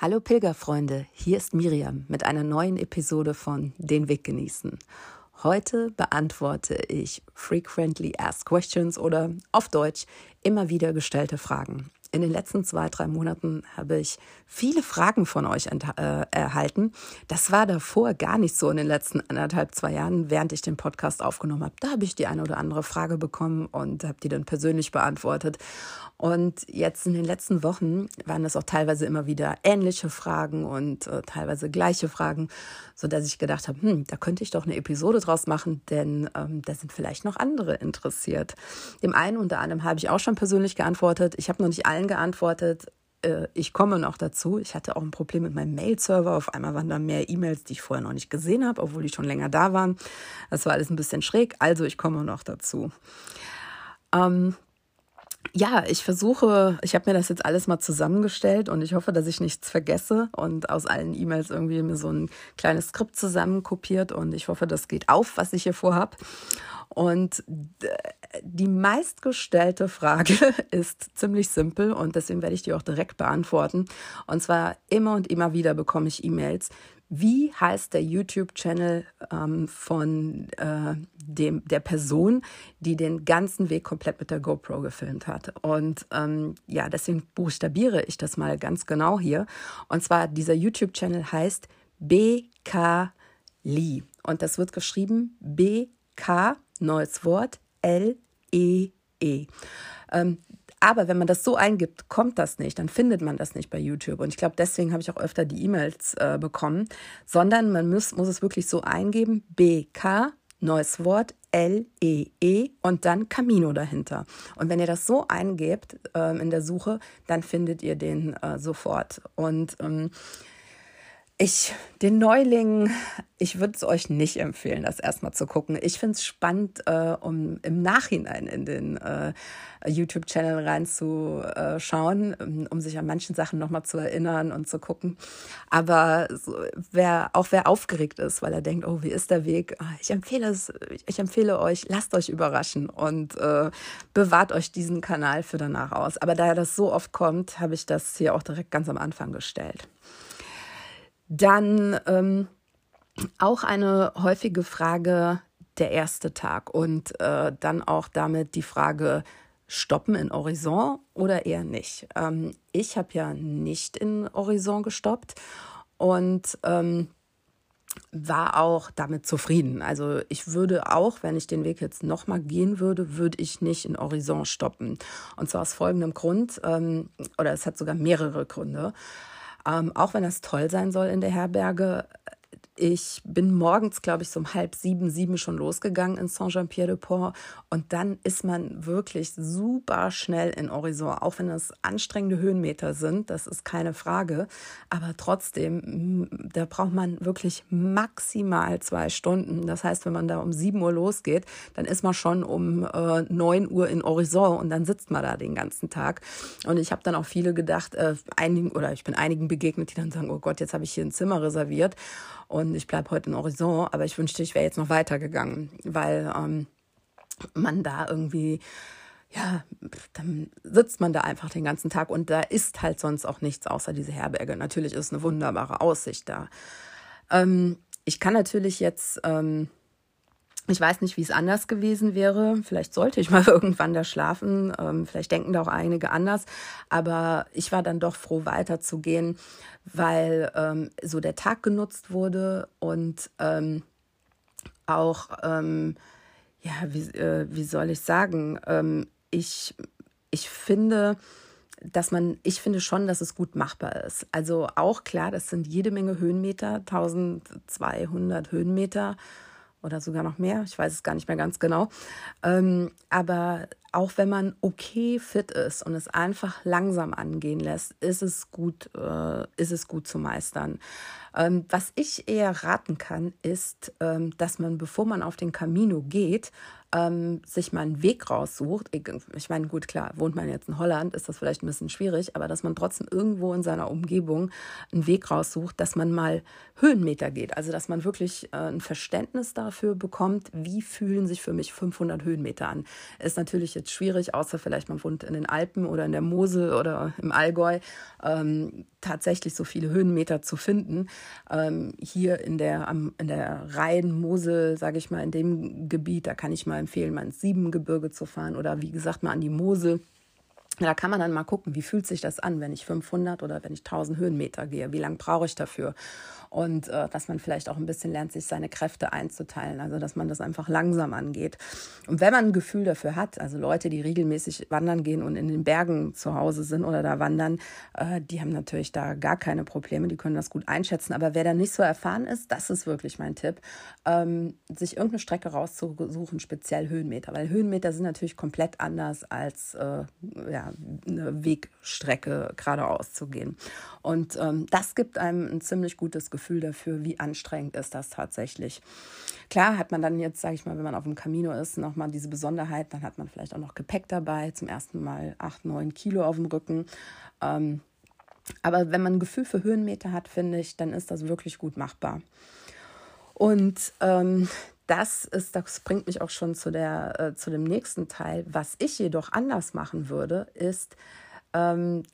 Hallo Pilgerfreunde, hier ist Miriam mit einer neuen Episode von Den Weg genießen. Heute beantworte ich Frequently Asked Questions oder auf Deutsch immer wieder gestellte Fragen in den letzten zwei, drei Monaten habe ich viele Fragen von euch äh, erhalten. Das war davor gar nicht so in den letzten anderthalb, zwei Jahren, während ich den Podcast aufgenommen habe. Da habe ich die eine oder andere Frage bekommen und habe die dann persönlich beantwortet. Und jetzt in den letzten Wochen waren das auch teilweise immer wieder ähnliche Fragen und äh, teilweise gleiche Fragen, so dass ich gedacht habe, hm, da könnte ich doch eine Episode draus machen, denn ähm, da sind vielleicht noch andere interessiert. Dem einen unter anderem habe ich auch schon persönlich geantwortet. Ich habe noch nicht allen geantwortet. Äh, ich komme noch dazu. Ich hatte auch ein Problem mit meinem Mail-Server. Auf einmal waren da mehr E-Mails, die ich vorher noch nicht gesehen habe, obwohl die schon länger da waren. Das war alles ein bisschen schräg. Also ich komme noch dazu. Ähm, ja, ich versuche, ich habe mir das jetzt alles mal zusammengestellt und ich hoffe, dass ich nichts vergesse und aus allen E-Mails irgendwie mir so ein kleines Skript zusammenkopiert und ich hoffe, das geht auf, was ich hier vorhab. Und die meistgestellte Frage ist ziemlich simpel und deswegen werde ich die auch direkt beantworten. Und zwar immer und immer wieder bekomme ich E-Mails. Wie heißt der YouTube-Channel ähm, von äh, dem, der Person, die den ganzen Weg komplett mit der GoPro gefilmt hat? Und ähm, ja, deswegen buchstabiere ich das mal ganz genau hier. Und zwar dieser YouTube-Channel heißt BK Lee. Und das wird geschrieben BK, neues Wort, L-E-E. -E. Ähm, aber wenn man das so eingibt, kommt das nicht, dann findet man das nicht bei YouTube. Und ich glaube, deswegen habe ich auch öfter die E-Mails äh, bekommen, sondern man muss, muss es wirklich so eingeben, BK, neues Wort, L-E-E -E, und dann Camino dahinter. Und wenn ihr das so eingebt ähm, in der Suche, dann findet ihr den äh, sofort. Und ähm, ich, den Neuling, ich würde es euch nicht empfehlen, das erstmal zu gucken. Ich finde es spannend, äh, um im Nachhinein in den äh, YouTube-Channel reinzuschauen, um, um sich an manchen Sachen nochmal zu erinnern und zu gucken. Aber so, wer, auch wer aufgeregt ist, weil er denkt, oh, wie ist der Weg? Ah, ich empfehle es, ich empfehle euch, lasst euch überraschen und äh, bewahrt euch diesen Kanal für danach aus. Aber da das so oft kommt, habe ich das hier auch direkt ganz am Anfang gestellt. Dann ähm, auch eine häufige Frage der erste Tag und äh, dann auch damit die Frage, stoppen in Horizon oder eher nicht. Ähm, ich habe ja nicht in Horizon gestoppt und ähm, war auch damit zufrieden. Also ich würde auch, wenn ich den Weg jetzt nochmal gehen würde, würde ich nicht in Horizon stoppen. Und zwar aus folgendem Grund, ähm, oder es hat sogar mehrere Gründe. Ähm, auch wenn das toll sein soll in der Herberge, ich bin morgens, glaube ich, so um halb sieben, sieben schon losgegangen in Saint-Jean-Pierre-de-Port. Und dann ist man wirklich super schnell in Horizon, auch wenn das anstrengende Höhenmeter sind, das ist keine Frage. Aber trotzdem, da braucht man wirklich maximal zwei Stunden. Das heißt, wenn man da um sieben Uhr losgeht, dann ist man schon um äh, neun äh, Uhr in Horizon und dann sitzt man da den ganzen Tag. Und ich habe dann auch viele gedacht, äh, einigen, oder ich bin einigen begegnet, die dann sagen, oh Gott, jetzt habe ich hier ein Zimmer reserviert und ich bleibe heute in Horizon, aber ich wünschte, ich wäre jetzt noch weitergegangen, weil ähm, man da irgendwie, ja, dann sitzt man da einfach den ganzen Tag und da ist halt sonst auch nichts außer diese Herberge. Natürlich ist eine wunderbare Aussicht da. Ähm, ich kann natürlich jetzt ähm, ich weiß nicht, wie es anders gewesen wäre. Vielleicht sollte ich mal irgendwann da schlafen. Ähm, vielleicht denken da auch einige anders. Aber ich war dann doch froh, weiterzugehen, weil ähm, so der Tag genutzt wurde und ähm, auch, ähm, ja, wie, äh, wie soll ich sagen, ähm, ich, ich finde, dass man, ich finde schon, dass es gut machbar ist. Also auch klar, das sind jede Menge Höhenmeter, 1200 Höhenmeter oder sogar noch mehr, ich weiß es gar nicht mehr ganz genau. Ähm, aber auch wenn man okay fit ist und es einfach langsam angehen lässt, ist es gut, äh, ist es gut zu meistern. Ähm, was ich eher raten kann, ist, ähm, dass man, bevor man auf den Camino geht, ähm, sich mal einen Weg raussucht. Ich, meine, gut, klar, wohnt man jetzt in Holland, ist das vielleicht ein bisschen schwierig, aber dass man trotzdem irgendwo in seiner Umgebung einen Weg raussucht, dass man mal Höhenmeter geht. Also, dass man wirklich äh, ein Verständnis dafür bekommt, wie fühlen sich für mich 500 Höhenmeter an. Ist natürlich jetzt schwierig, außer vielleicht man wohnt in den Alpen oder in der Mosel oder im Allgäu, ähm, tatsächlich so viele Höhenmeter zu finden. Ähm, hier in der, am, in der Rhein-Mosel, sage ich mal, in dem Gebiet, da kann ich mal empfehlen, mal ins Siebengebirge zu fahren oder wie gesagt mal an die Mosel. Da kann man dann mal gucken, wie fühlt sich das an, wenn ich 500 oder wenn ich 1000 Höhenmeter gehe? Wie lange brauche ich dafür? Und äh, dass man vielleicht auch ein bisschen lernt, sich seine Kräfte einzuteilen, also dass man das einfach langsam angeht. Und wenn man ein Gefühl dafür hat, also Leute, die regelmäßig wandern gehen und in den Bergen zu Hause sind oder da wandern, äh, die haben natürlich da gar keine Probleme, die können das gut einschätzen. Aber wer da nicht so erfahren ist, das ist wirklich mein Tipp, ähm, sich irgendeine Strecke rauszusuchen, speziell Höhenmeter, weil Höhenmeter sind natürlich komplett anders als äh, ja, eine Wegstrecke geradeaus zu gehen. Und ähm, das gibt einem ein ziemlich gutes Gefühl Gefühl dafür, wie anstrengend ist das tatsächlich. Klar hat man dann jetzt, sage ich mal, wenn man auf dem Camino ist, nochmal diese Besonderheit, dann hat man vielleicht auch noch Gepäck dabei, zum ersten Mal 8, 9 Kilo auf dem Rücken. Ähm, aber wenn man ein Gefühl für Höhenmeter hat, finde ich, dann ist das wirklich gut machbar. Und ähm, das ist, das bringt mich auch schon zu, der, äh, zu dem nächsten Teil. Was ich jedoch anders machen würde, ist ähm,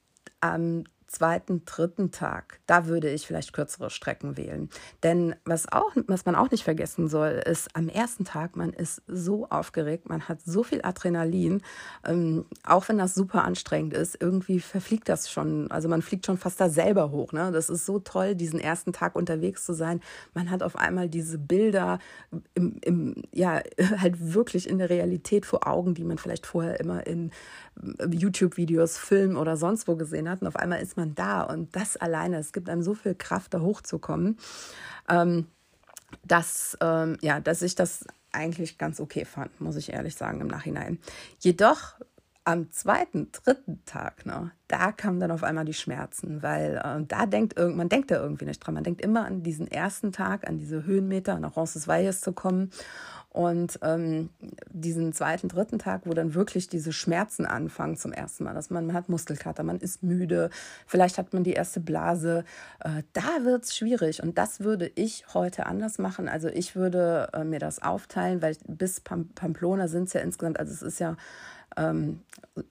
am zweiten, dritten Tag, da würde ich vielleicht kürzere Strecken wählen. Denn was, auch, was man auch nicht vergessen soll, ist, am ersten Tag, man ist so aufgeregt, man hat so viel Adrenalin, ähm, auch wenn das super anstrengend ist, irgendwie verfliegt das schon, also man fliegt schon fast da selber hoch. Ne? Das ist so toll, diesen ersten Tag unterwegs zu sein. Man hat auf einmal diese Bilder im, im, ja, halt wirklich in der Realität vor Augen, die man vielleicht vorher immer in YouTube-Videos, Filmen oder sonst wo gesehen hat. Und auf einmal ist man da und das alleine, es gibt einem so viel Kraft, da hochzukommen, ähm, dass, ähm, ja, dass ich das eigentlich ganz okay fand, muss ich ehrlich sagen, im Nachhinein. Jedoch am zweiten, dritten Tag, ne, da kamen dann auf einmal die Schmerzen, weil äh, da denkt irgend, man denkt da irgendwie nicht dran. Man denkt immer an diesen ersten Tag, an diese Höhenmeter, nach Roncesvalles zu kommen und ähm, diesen zweiten, dritten Tag, wo dann wirklich diese Schmerzen anfangen zum ersten Mal, dass man, man hat Muskelkater, man ist müde, vielleicht hat man die erste Blase, äh, da wird es schwierig. Und das würde ich heute anders machen. Also ich würde äh, mir das aufteilen, weil bis Pamplona sind es ja insgesamt, also es ist ja ähm,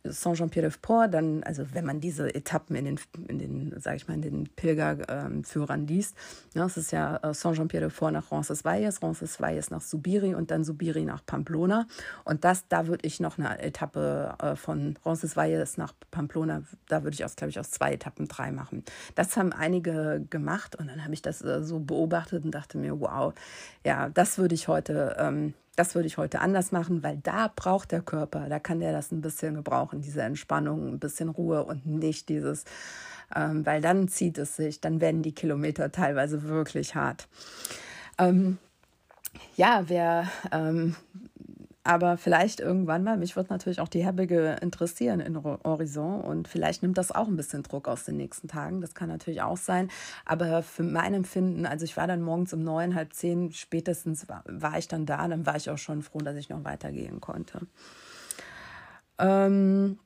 Saint-Jean-Pierre-de-Port, dann, also wenn man diese Etappen in den, in den sage ich mal, in den Pilgerführern ähm, liest, ne, es ist ja äh, Saint-Jean-Pierre-de-Port nach Roncesvalles, Roncesvalles nach Subiri und dann Subiri nach Pamplona. Und das, da würde ich noch eine Etappe äh, von Roncesvalles nach Pamplona, da würde ich aus, glaube ich, aus zwei Etappen drei machen. Das haben einige gemacht und dann habe ich das äh, so beobachtet und dachte mir, wow, ja, das würde ich heute ähm, das würde ich heute anders machen, weil da braucht der Körper, da kann der das ein bisschen gebrauchen, diese Entspannung, ein bisschen Ruhe und nicht dieses, ähm, weil dann zieht es sich, dann werden die Kilometer teilweise wirklich hart. Ähm, ja, wer ähm, aber vielleicht irgendwann mal, mich wird natürlich auch die Herbige interessieren in Horizon und vielleicht nimmt das auch ein bisschen Druck aus den nächsten Tagen. Das kann natürlich auch sein. Aber für mein Empfinden, also ich war dann morgens um neun, halb zehn, spätestens war, war ich dann da, dann war ich auch schon froh, dass ich noch weitergehen konnte. Ähm,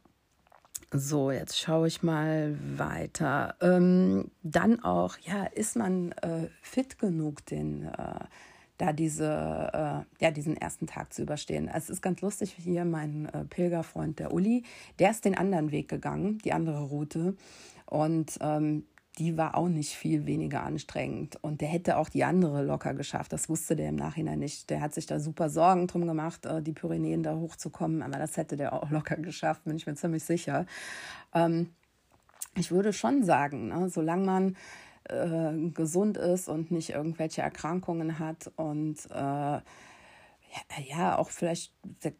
so, jetzt schaue ich mal weiter. Ähm, dann auch, ja, ist man äh, fit genug, den äh, da diese, äh, ja, diesen ersten Tag zu überstehen. Es ist ganz lustig hier, mein äh, Pilgerfreund, der Uli, der ist den anderen Weg gegangen, die andere Route. Und ähm, die war auch nicht viel weniger anstrengend. Und der hätte auch die andere locker geschafft. Das wusste der im Nachhinein nicht. Der hat sich da super Sorgen drum gemacht, äh, die Pyrenäen da hochzukommen. Aber das hätte der auch locker geschafft, bin ich mir ziemlich sicher. Ähm, ich würde schon sagen, ne, solange man äh, gesund ist und nicht irgendwelche Erkrankungen hat und äh, ja, auch vielleicht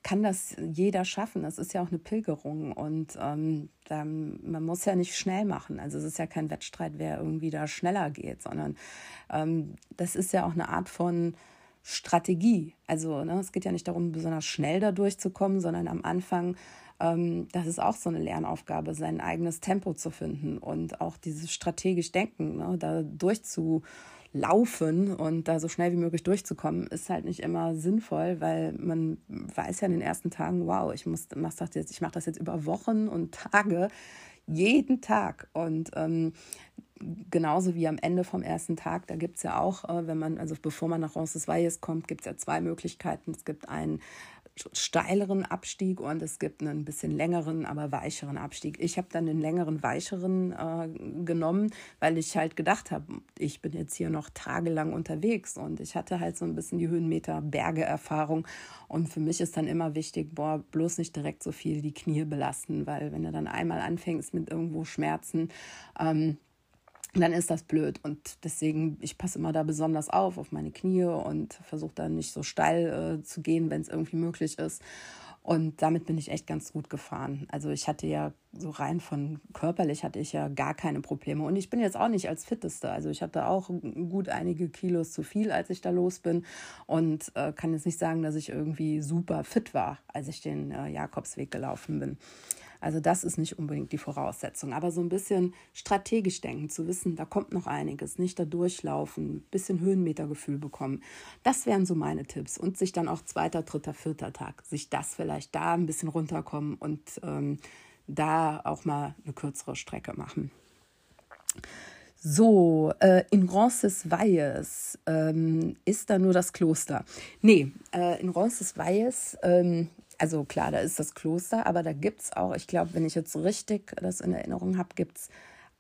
kann das jeder schaffen. Das ist ja auch eine Pilgerung und ähm, da, man muss ja nicht schnell machen. Also es ist ja kein Wettstreit, wer irgendwie da schneller geht, sondern ähm, das ist ja auch eine Art von Strategie. Also ne, es geht ja nicht darum, besonders schnell da durchzukommen, sondern am Anfang das ist auch so eine Lernaufgabe, sein eigenes Tempo zu finden und auch dieses strategisch Denken, ne, da durchzulaufen und da so schnell wie möglich durchzukommen, ist halt nicht immer sinnvoll, weil man weiß ja in den ersten Tagen, wow, ich muss, mach das jetzt, ich mache das jetzt über Wochen und Tage, jeden Tag. Und ähm, genauso wie am Ende vom ersten Tag, da gibt es ja auch, äh, wenn man, also bevor man nach Roncesvalles kommt, gibt es ja zwei Möglichkeiten. Es gibt einen steileren Abstieg und es gibt einen bisschen längeren, aber weicheren Abstieg. Ich habe dann den längeren, weicheren äh, genommen, weil ich halt gedacht habe, ich bin jetzt hier noch tagelang unterwegs und ich hatte halt so ein bisschen die Höhenmeter Berge-Erfahrung und für mich ist dann immer wichtig, boah, bloß nicht direkt so viel die Knie belasten, weil wenn du dann einmal anfängst mit irgendwo Schmerzen, ähm, dann ist das blöd. Und deswegen, ich passe immer da besonders auf, auf meine Knie und versuche dann nicht so steil äh, zu gehen, wenn es irgendwie möglich ist. Und damit bin ich echt ganz gut gefahren. Also ich hatte ja so rein von körperlich hatte ich ja gar keine Probleme. Und ich bin jetzt auch nicht als Fitteste. Also ich hatte auch gut einige Kilos zu viel, als ich da los bin. Und äh, kann jetzt nicht sagen, dass ich irgendwie super fit war, als ich den äh, Jakobsweg gelaufen bin. Also das ist nicht unbedingt die Voraussetzung, aber so ein bisschen strategisch denken, zu wissen, da kommt noch einiges, nicht da durchlaufen, bisschen Höhenmetergefühl bekommen. Das wären so meine Tipps und sich dann auch zweiter, dritter, vierter Tag, sich das vielleicht da ein bisschen runterkommen und ähm, da auch mal eine kürzere Strecke machen. So, äh, in Roncesvalles ähm, ist da nur das Kloster. Nee, äh, in Roncesvalles ähm, also klar, da ist das Kloster, aber da gibt es auch, ich glaube, wenn ich jetzt richtig das in Erinnerung habe, gibt es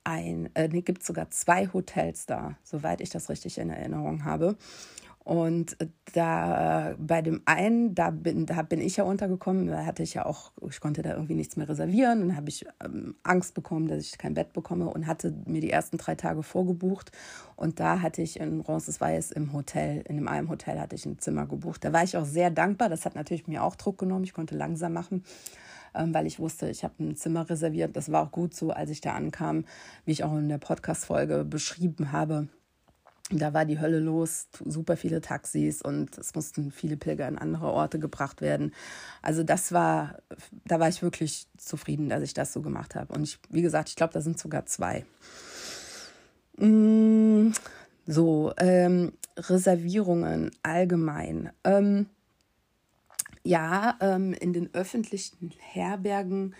ein, äh, nee, sogar zwei Hotels da, soweit ich das richtig in Erinnerung habe. Und da bei dem einen, da bin, da bin ich ja untergekommen, da hatte ich ja auch, ich konnte da irgendwie nichts mehr reservieren. Dann habe ich ähm, Angst bekommen, dass ich kein Bett bekomme und hatte mir die ersten drei Tage vorgebucht. Und da hatte ich in Roncesvalles im Hotel, in einem Hotel hatte ich ein Zimmer gebucht. Da war ich auch sehr dankbar. Das hat natürlich mir auch Druck genommen. Ich konnte langsam machen ähm, weil ich wusste, ich habe ein Zimmer reserviert. Das war auch gut so, als ich da ankam, wie ich auch in der Podcast-Folge beschrieben habe da war die Hölle los, super viele Taxis und es mussten viele Pilger an andere Orte gebracht werden. Also das war, da war ich wirklich zufrieden, dass ich das so gemacht habe. Und ich, wie gesagt, ich glaube, da sind sogar zwei. Mm, so, ähm, Reservierungen allgemein. Ähm, ja, ähm, in den öffentlichen Herbergen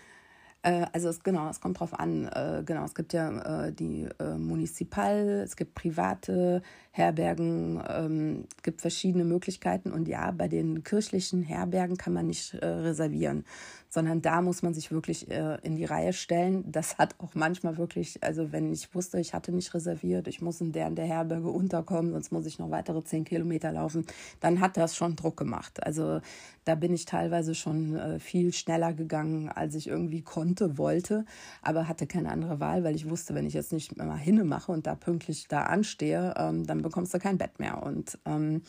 also es, genau, es kommt drauf an. Äh, genau, es gibt ja äh, die äh, Municipal, es gibt private Herbergen, ähm, es gibt verschiedene Möglichkeiten. Und ja, bei den kirchlichen Herbergen kann man nicht äh, reservieren, sondern da muss man sich wirklich äh, in die Reihe stellen. Das hat auch manchmal wirklich, also wenn ich wusste, ich hatte nicht reserviert, ich muss in der in der Herberge unterkommen, sonst muss ich noch weitere zehn Kilometer laufen, dann hat das schon Druck gemacht. Also da bin ich teilweise schon äh, viel schneller gegangen, als ich irgendwie konnte, wollte, aber hatte keine andere Wahl, weil ich wusste, wenn ich jetzt nicht mal hinne mache und da pünktlich da anstehe, ähm, dann bekommst du kein Bett mehr. Und ähm,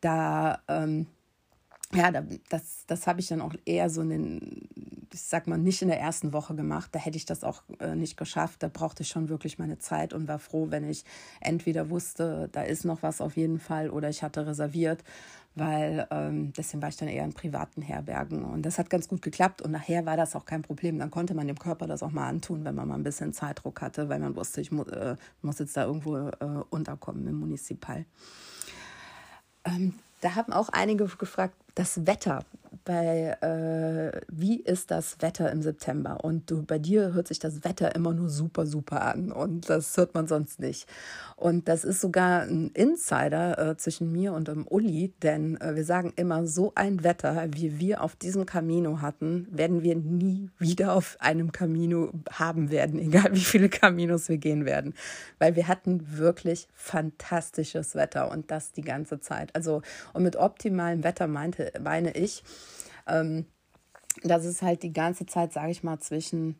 da, ähm, ja, das, das habe ich dann auch eher so in den, ich sag mal, nicht in der ersten Woche gemacht. Da hätte ich das auch äh, nicht geschafft. Da brauchte ich schon wirklich meine Zeit und war froh, wenn ich entweder wusste, da ist noch was auf jeden Fall oder ich hatte reserviert, weil ähm, deswegen war ich dann eher in privaten Herbergen. Und das hat ganz gut geklappt und nachher war das auch kein Problem. Dann konnte man dem Körper das auch mal antun, wenn man mal ein bisschen Zeitdruck hatte, weil man wusste, ich mu äh, muss jetzt da irgendwo äh, unterkommen im Municipal. Ähm, da haben auch einige gefragt, das Wetter bei äh, wie ist das Wetter im September? Und du, bei dir hört sich das Wetter immer nur super, super an und das hört man sonst nicht. Und das ist sogar ein Insider äh, zwischen mir und dem Uli, denn äh, wir sagen immer, so ein Wetter, wie wir auf diesem Camino hatten, werden wir nie wieder auf einem Camino haben werden, egal wie viele Caminos wir gehen werden. Weil wir hatten wirklich fantastisches Wetter und das die ganze Zeit. Also, und mit optimalem Wetter meinte, meine ich, ähm, dass es halt die ganze Zeit, sage ich mal, zwischen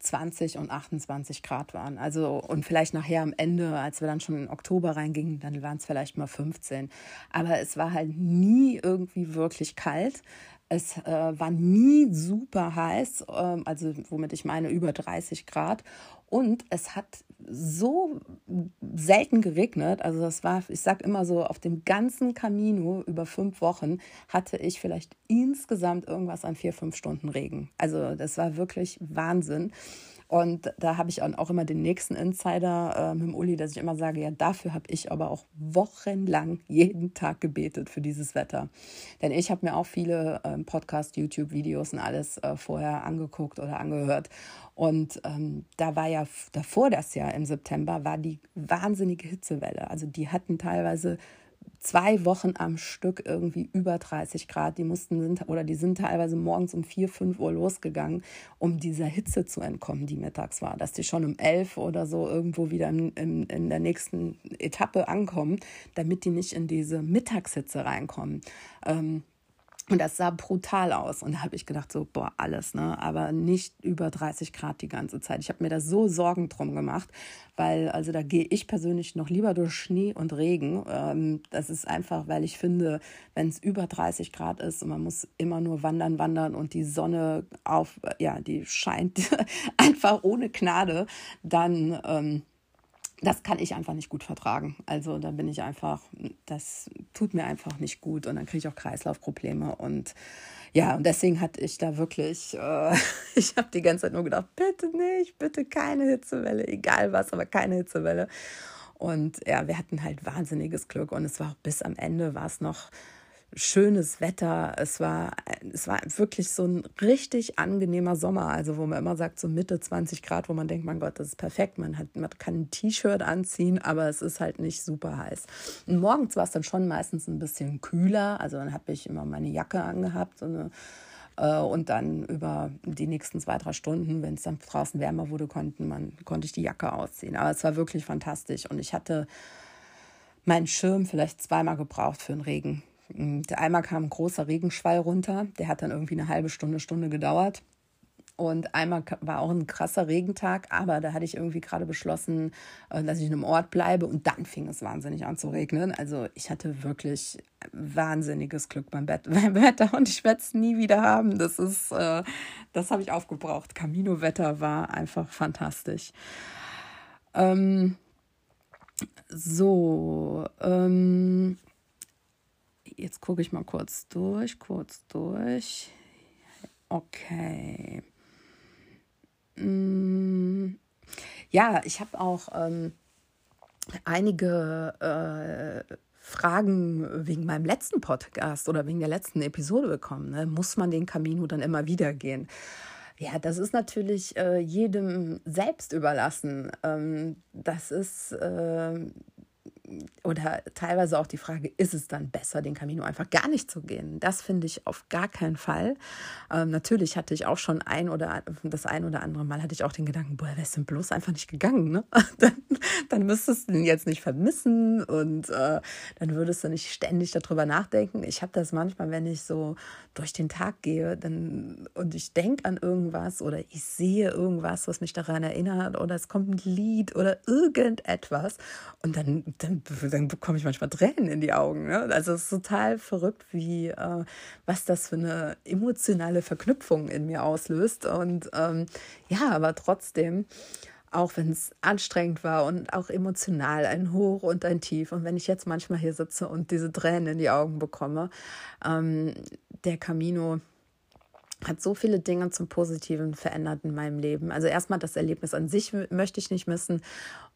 20 und 28 Grad waren. Also und vielleicht nachher am Ende, als wir dann schon in Oktober reingingen, dann waren es vielleicht mal 15. Aber es war halt nie irgendwie wirklich kalt. Es äh, war nie super heiß, äh, also womit ich meine über 30 Grad. Und es hat so selten geregnet. Also das war, ich sag immer so, auf dem ganzen Camino über fünf Wochen hatte ich vielleicht insgesamt irgendwas an vier, fünf Stunden Regen. Also das war wirklich Wahnsinn. Und da habe ich auch immer den nächsten Insider äh, mit dem Uli, dass ich immer sage, ja, dafür habe ich aber auch wochenlang jeden Tag gebetet für dieses Wetter. Denn ich habe mir auch viele ähm, Podcast, YouTube-Videos und alles äh, vorher angeguckt oder angehört. Und ähm, da war ja davor das Jahr im September, war die wahnsinnige Hitzewelle. Also die hatten teilweise zwei Wochen am Stück irgendwie über 30 Grad. Die mussten sind oder die sind teilweise morgens um 4, 5 Uhr losgegangen, um dieser Hitze zu entkommen, die mittags war. Dass die schon um 11 oder so irgendwo wieder in, in, in der nächsten Etappe ankommen, damit die nicht in diese Mittagshitze reinkommen. Ähm, und das sah brutal aus. Und da habe ich gedacht, so, boah, alles, ne? Aber nicht über 30 Grad die ganze Zeit. Ich habe mir da so Sorgen drum gemacht, weil, also da gehe ich persönlich noch lieber durch Schnee und Regen. Ähm, das ist einfach, weil ich finde, wenn es über 30 Grad ist und man muss immer nur wandern, wandern und die Sonne auf, ja, die scheint einfach ohne Gnade, dann. Ähm, das kann ich einfach nicht gut vertragen. Also da bin ich einfach, das tut mir einfach nicht gut und dann kriege ich auch Kreislaufprobleme und ja, und deswegen hatte ich da wirklich, äh, ich habe die ganze Zeit nur gedacht, bitte nicht, bitte keine Hitzewelle, egal was, aber keine Hitzewelle. Und ja, wir hatten halt wahnsinniges Glück und es war auch bis am Ende war es noch schönes Wetter. Es war, es war wirklich so ein richtig angenehmer Sommer. Also, wo man immer sagt, so Mitte 20 Grad, wo man denkt, mein Gott, das ist perfekt. Man, hat, man kann ein T-Shirt anziehen, aber es ist halt nicht super heiß. Und morgens war es dann schon meistens ein bisschen kühler. Also, dann habe ich immer meine Jacke angehabt, so eine äh, und dann über die nächsten zwei, drei Stunden, wenn es dann draußen wärmer wurde, konnten man, konnte ich die Jacke ausziehen. Aber es war wirklich fantastisch. Und ich hatte meinen Schirm vielleicht zweimal gebraucht für den Regen. Einmal kam ein großer Regenschwall runter, der hat dann irgendwie eine halbe Stunde, Stunde gedauert. Und einmal war auch ein krasser Regentag, aber da hatte ich irgendwie gerade beschlossen, äh, dass ich in einem Ort bleibe und dann fing es wahnsinnig an zu regnen. Also ich hatte wirklich wahnsinniges Glück beim, Bett, beim Wetter und ich werde es nie wieder haben. Das ist, äh, das habe ich aufgebraucht. Camino-Wetter war einfach fantastisch. Ähm, so, ähm, jetzt gucke ich mal kurz durch, kurz durch. Okay. Mm, ja, ich habe auch ähm, einige äh, Fragen wegen meinem letzten Podcast oder wegen der letzten Episode bekommen. Ne? Muss man den Camino dann immer wieder gehen? Ja, das ist natürlich äh, jedem selbst überlassen. Ähm, das ist äh, oder teilweise auch die Frage, ist es dann besser, den Camino einfach gar nicht zu gehen? Das finde ich auf gar keinen Fall. Ähm, natürlich hatte ich auch schon ein oder das ein oder andere Mal hatte ich auch den Gedanken, boah, wärst du bloß einfach nicht gegangen, ne? dann, dann müsstest du ihn jetzt nicht vermissen und äh, dann würdest du nicht ständig darüber nachdenken. Ich habe das manchmal, wenn ich so durch den Tag gehe dann, und ich denke an irgendwas oder ich sehe irgendwas, was mich daran erinnert oder es kommt ein Lied oder irgendetwas und dann, dann dann, bekomme ich manchmal Tränen in die Augen. Ne? Also es ist total verrückt, wie äh, was das für eine emotionale Verknüpfung in mir auslöst. Und ähm, ja, aber trotzdem, auch wenn es anstrengend war und auch emotional, ein Hoch und ein Tief. Und wenn ich jetzt manchmal hier sitze und diese Tränen in die Augen bekomme, ähm, der Camino hat so viele Dinge zum Positiven verändert in meinem Leben. Also erstmal das Erlebnis an sich möchte ich nicht missen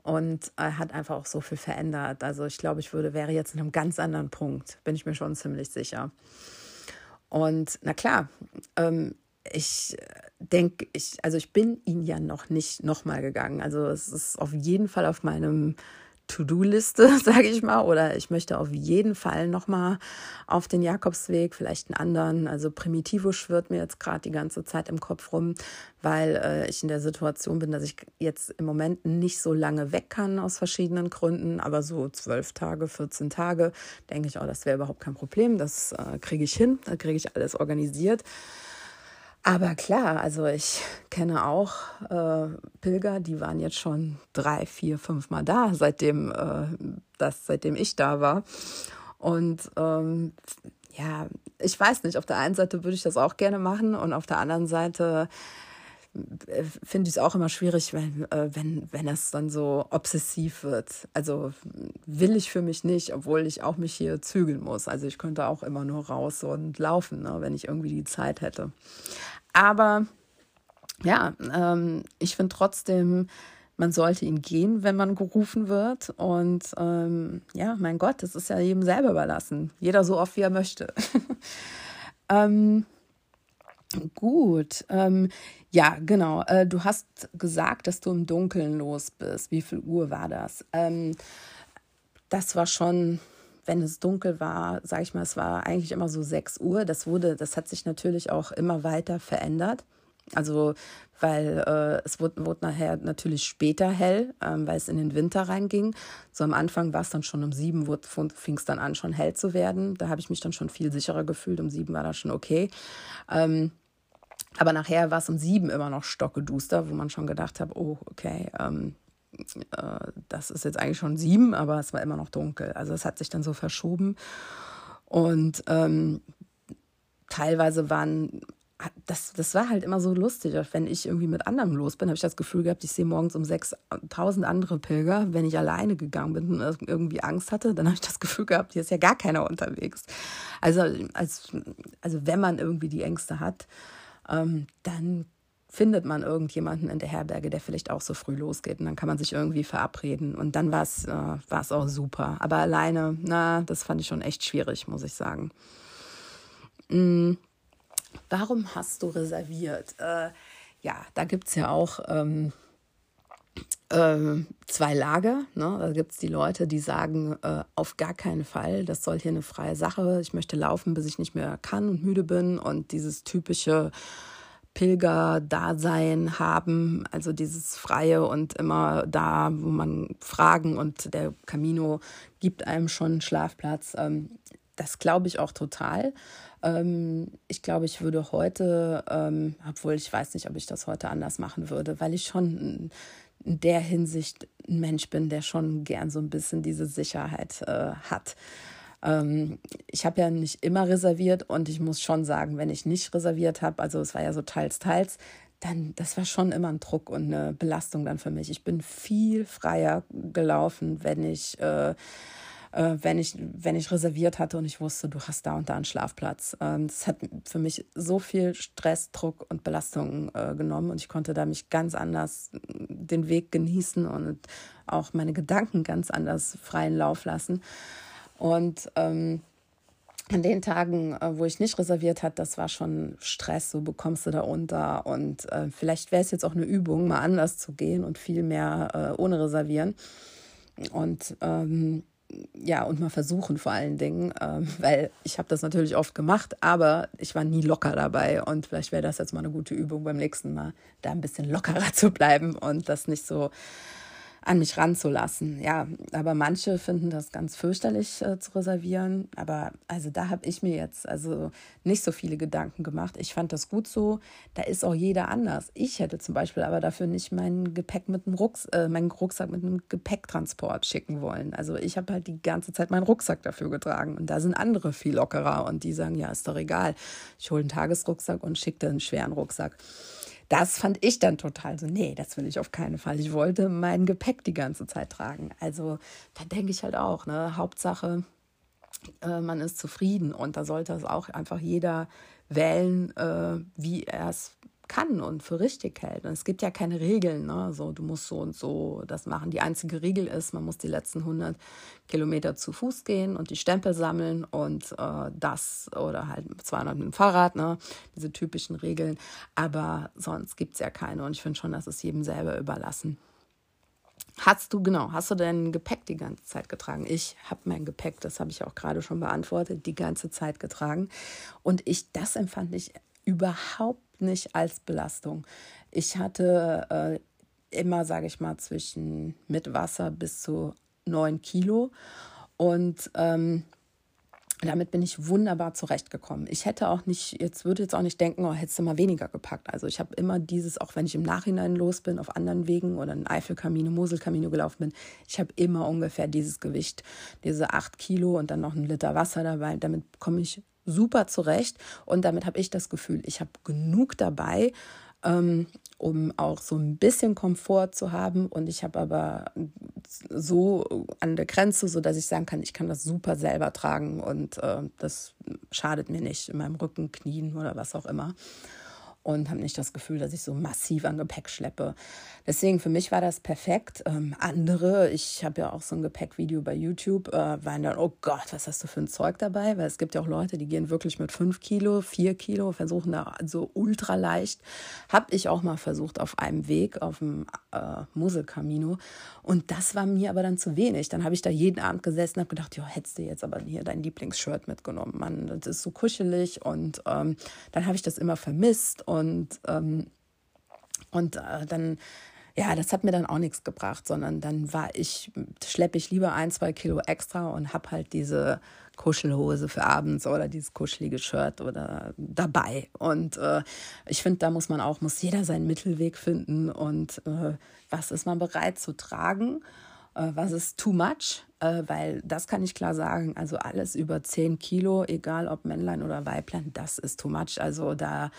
und er hat einfach auch so viel verändert. Also ich glaube, ich würde, wäre jetzt in einem ganz anderen Punkt, bin ich mir schon ziemlich sicher. Und na klar, ähm, ich denke, ich, also ich bin ihn ja noch nicht nochmal gegangen. Also es ist auf jeden Fall auf meinem To-Do-Liste, sage ich mal, oder ich möchte auf jeden Fall nochmal auf den Jakobsweg, vielleicht einen anderen. Also Primitivo schwirrt mir jetzt gerade die ganze Zeit im Kopf rum, weil äh, ich in der Situation bin, dass ich jetzt im Moment nicht so lange weg kann aus verschiedenen Gründen, aber so zwölf Tage, 14 Tage, denke ich, oh, das wäre überhaupt kein Problem. Das äh, kriege ich hin, da kriege ich alles organisiert. Aber klar, also ich kenne auch äh, Pilger, die waren jetzt schon drei, vier, fünf Mal da, seitdem, äh, das, seitdem ich da war. Und ähm, ja, ich weiß nicht, auf der einen Seite würde ich das auch gerne machen und auf der anderen Seite finde ich es auch immer schwierig, wenn, äh, wenn, wenn es dann so obsessiv wird. Also will ich für mich nicht, obwohl ich auch mich hier zügeln muss. Also ich könnte auch immer nur raus und laufen, ne, wenn ich irgendwie die Zeit hätte. Aber ja, ähm, ich finde trotzdem, man sollte ihn gehen, wenn man gerufen wird. Und ähm, ja, mein Gott, das ist ja jedem selber überlassen. Jeder so oft, wie er möchte. ähm, gut. Ähm, ja, genau. Äh, du hast gesagt, dass du im Dunkeln los bist. Wie viel Uhr war das? Ähm, das war schon wenn es dunkel war, sage ich mal, es war eigentlich immer so 6 Uhr. Das wurde, das hat sich natürlich auch immer weiter verändert. Also, weil äh, es wurde, wurde, nachher natürlich später hell, ähm, weil es in den Winter reinging. So am Anfang war es dann schon um sieben, fing es dann an, schon hell zu werden. Da habe ich mich dann schon viel sicherer gefühlt. Um sieben war das schon okay. Ähm, aber nachher war es um sieben immer noch stockeduster, wo man schon gedacht hat, oh, okay, ähm, äh, das ist jetzt eigentlich schon sieben, aber es war immer noch dunkel. Also es hat sich dann so verschoben. Und ähm, teilweise waren das, das war halt immer so lustig. Wenn ich irgendwie mit anderen los bin, habe ich das Gefühl gehabt, ich sehe morgens um 6000 andere Pilger. Wenn ich alleine gegangen bin und irgendwie Angst hatte, dann habe ich das Gefühl gehabt, hier ist ja gar keiner unterwegs. Also, als, also wenn man irgendwie die Ängste hat, ähm, dann findet man irgendjemanden in der Herberge, der vielleicht auch so früh losgeht. Und dann kann man sich irgendwie verabreden. Und dann war es äh, auch super. Aber alleine, na, das fand ich schon echt schwierig, muss ich sagen. Mhm. Warum hast du reserviert? Äh, ja, da gibt es ja auch ähm, äh, zwei Lager. Ne? Da gibt es die Leute, die sagen, äh, auf gar keinen Fall, das soll hier eine freie Sache. Ich möchte laufen, bis ich nicht mehr kann und müde bin. Und dieses typische Pilgerdasein haben, also dieses Freie und immer da, wo man Fragen und der Camino gibt einem schon einen Schlafplatz. Ähm, das glaube ich auch total. Ähm, ich glaube, ich würde heute, ähm, obwohl ich weiß nicht, ob ich das heute anders machen würde, weil ich schon in der Hinsicht ein Mensch bin, der schon gern so ein bisschen diese Sicherheit äh, hat. Ähm, ich habe ja nicht immer reserviert und ich muss schon sagen, wenn ich nicht reserviert habe, also es war ja so teils, teils, dann, das war schon immer ein Druck und eine Belastung dann für mich. Ich bin viel freier gelaufen, wenn ich äh, äh, wenn, ich, wenn ich reserviert hatte und ich wusste, du hast da und da einen Schlafplatz. Ähm, das hat für mich so viel Stress, Druck und Belastung äh, genommen und ich konnte da mich ganz anders den Weg genießen und auch meine Gedanken ganz anders freien Lauf lassen. Und ähm, an den Tagen, äh, wo ich nicht reserviert hat, das war schon Stress, so bekommst du da unter. Und äh, vielleicht wäre es jetzt auch eine Übung, mal anders zu gehen und viel mehr äh, ohne reservieren. Und ähm, ja, und mal versuchen vor allen Dingen, äh, weil ich habe das natürlich oft gemacht, aber ich war nie locker dabei und vielleicht wäre das jetzt mal eine gute Übung beim nächsten Mal, da ein bisschen lockerer zu bleiben und das nicht so an mich ranzulassen. Ja, aber manche finden das ganz fürchterlich äh, zu reservieren. Aber also da habe ich mir jetzt also nicht so viele Gedanken gemacht. Ich fand das gut so. Da ist auch jeder anders. Ich hätte zum Beispiel aber dafür nicht mein Gepäck mit einem Rucksack, äh, meinen Rucksack mit einem Gepäcktransport schicken wollen. Also ich habe halt die ganze Zeit meinen Rucksack dafür getragen. Und da sind andere viel lockerer und die sagen, ja, ist doch egal. Ich hole einen Tagesrucksack und schicke einen schweren Rucksack. Das fand ich dann total so, nee, das will ich auf keinen Fall. Ich wollte mein Gepäck die ganze Zeit tragen. Also da denke ich halt auch, ne, Hauptsache, äh, man ist zufrieden und da sollte es auch einfach jeder wählen, äh, wie er es kann und für richtig hält. Und es gibt ja keine Regeln, ne? so du musst so und so das machen. Die einzige Regel ist, man muss die letzten 100 Kilometer zu Fuß gehen und die Stempel sammeln und äh, das oder halt 200 mit dem Fahrrad, ne? diese typischen Regeln. Aber sonst gibt es ja keine und ich finde schon, dass es jedem selber überlassen. Hast du, genau, hast du dein Gepäck die ganze Zeit getragen? Ich habe mein Gepäck, das habe ich auch gerade schon beantwortet, die ganze Zeit getragen. Und ich, das empfand ich überhaupt nicht als Belastung. Ich hatte äh, immer, sage ich mal, zwischen mit Wasser bis zu neun Kilo und ähm, damit bin ich wunderbar zurechtgekommen. Ich hätte auch nicht, jetzt würde jetzt auch nicht denken, oh, hättest du mal weniger gepackt. Also ich habe immer dieses, auch wenn ich im Nachhinein los bin, auf anderen Wegen oder in Eifelkamino, Moselkamino gelaufen bin, ich habe immer ungefähr dieses Gewicht, diese acht Kilo und dann noch ein Liter Wasser dabei. Damit komme ich super zurecht. Und damit habe ich das Gefühl, ich habe genug dabei, ähm, um auch so ein bisschen Komfort zu haben. Und ich habe aber so an der Grenze, so dass ich sagen kann, ich kann das super selber tragen. Und äh, das schadet mir nicht in meinem Rücken, Knien oder was auch immer und habe nicht das Gefühl, dass ich so massiv an Gepäck schleppe. Deswegen für mich war das perfekt. Ähm, andere, ich habe ja auch so ein Gepäckvideo bei YouTube, äh, waren dann, oh Gott, was hast du für ein Zeug dabei? Weil es gibt ja auch Leute, die gehen wirklich mit fünf Kilo, vier Kilo, versuchen da so ultra leicht. Habe ich auch mal versucht auf einem Weg, auf dem äh, Muselcamino. Und das war mir aber dann zu wenig. Dann habe ich da jeden Abend gesessen und habe gedacht, ja, hättest du jetzt aber hier dein Lieblingsshirt mitgenommen. Mann, das ist so kuschelig. Und ähm, dann habe ich das immer vermisst und, ähm, und äh, dann, ja, das hat mir dann auch nichts gebracht, sondern dann war ich, schleppe ich lieber ein, zwei Kilo extra und habe halt diese Kuschelhose für abends oder dieses kuschelige Shirt oder dabei. Und äh, ich finde, da muss man auch, muss jeder seinen Mittelweg finden und äh, was ist man bereit zu tragen äh, was ist too much, äh, weil das kann ich klar sagen, also alles über 10 Kilo, egal ob Männlein oder Weiblein, das ist too much. Also da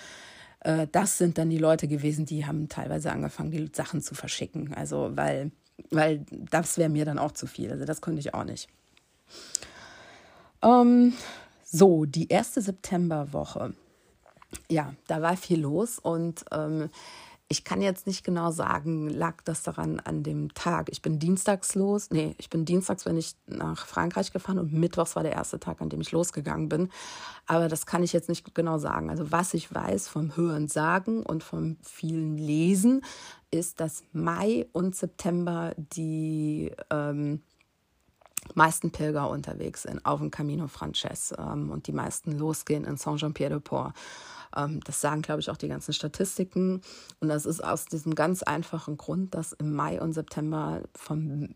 äh, das sind dann die Leute gewesen, die haben teilweise angefangen, die Sachen zu verschicken. Also, weil, weil das wäre mir dann auch zu viel. Also, das konnte ich auch nicht. Ähm, so, die erste Septemberwoche. Ja, da war viel los und ähm, ich kann jetzt nicht genau sagen, lag das daran an dem Tag. Ich bin dienstags los. Nee, ich bin dienstags, wenn ich nach Frankreich gefahren und mittwochs war der erste Tag, an dem ich losgegangen bin. Aber das kann ich jetzt nicht genau sagen. Also was ich weiß vom Hören sagen und vom vielen Lesen, ist, dass Mai und September die ähm, meisten Pilger unterwegs sind auf dem Camino Frances ähm, und die meisten losgehen in Saint-Jean-Pierre-de-Port. Ähm, das sagen, glaube ich, auch die ganzen Statistiken. Und das ist aus diesem ganz einfachen Grund, dass im Mai und September vom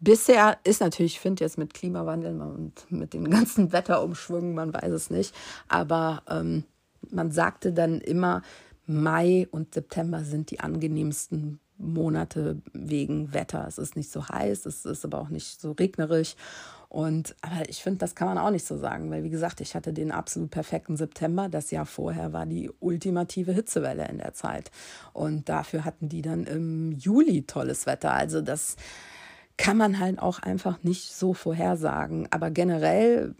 Bisher ist natürlich, ich finde jetzt mit Klimawandel und mit den ganzen Wetterumschwüngen, man weiß es nicht, aber ähm, man sagte dann immer, Mai und September sind die angenehmsten Monate wegen Wetter. Es ist nicht so heiß, es ist aber auch nicht so regnerisch. Und aber ich finde, das kann man auch nicht so sagen, weil wie gesagt, ich hatte den absolut perfekten September. Das Jahr vorher war die ultimative Hitzewelle in der Zeit. Und dafür hatten die dann im Juli tolles Wetter. Also das kann man halt auch einfach nicht so vorhersagen. Aber generell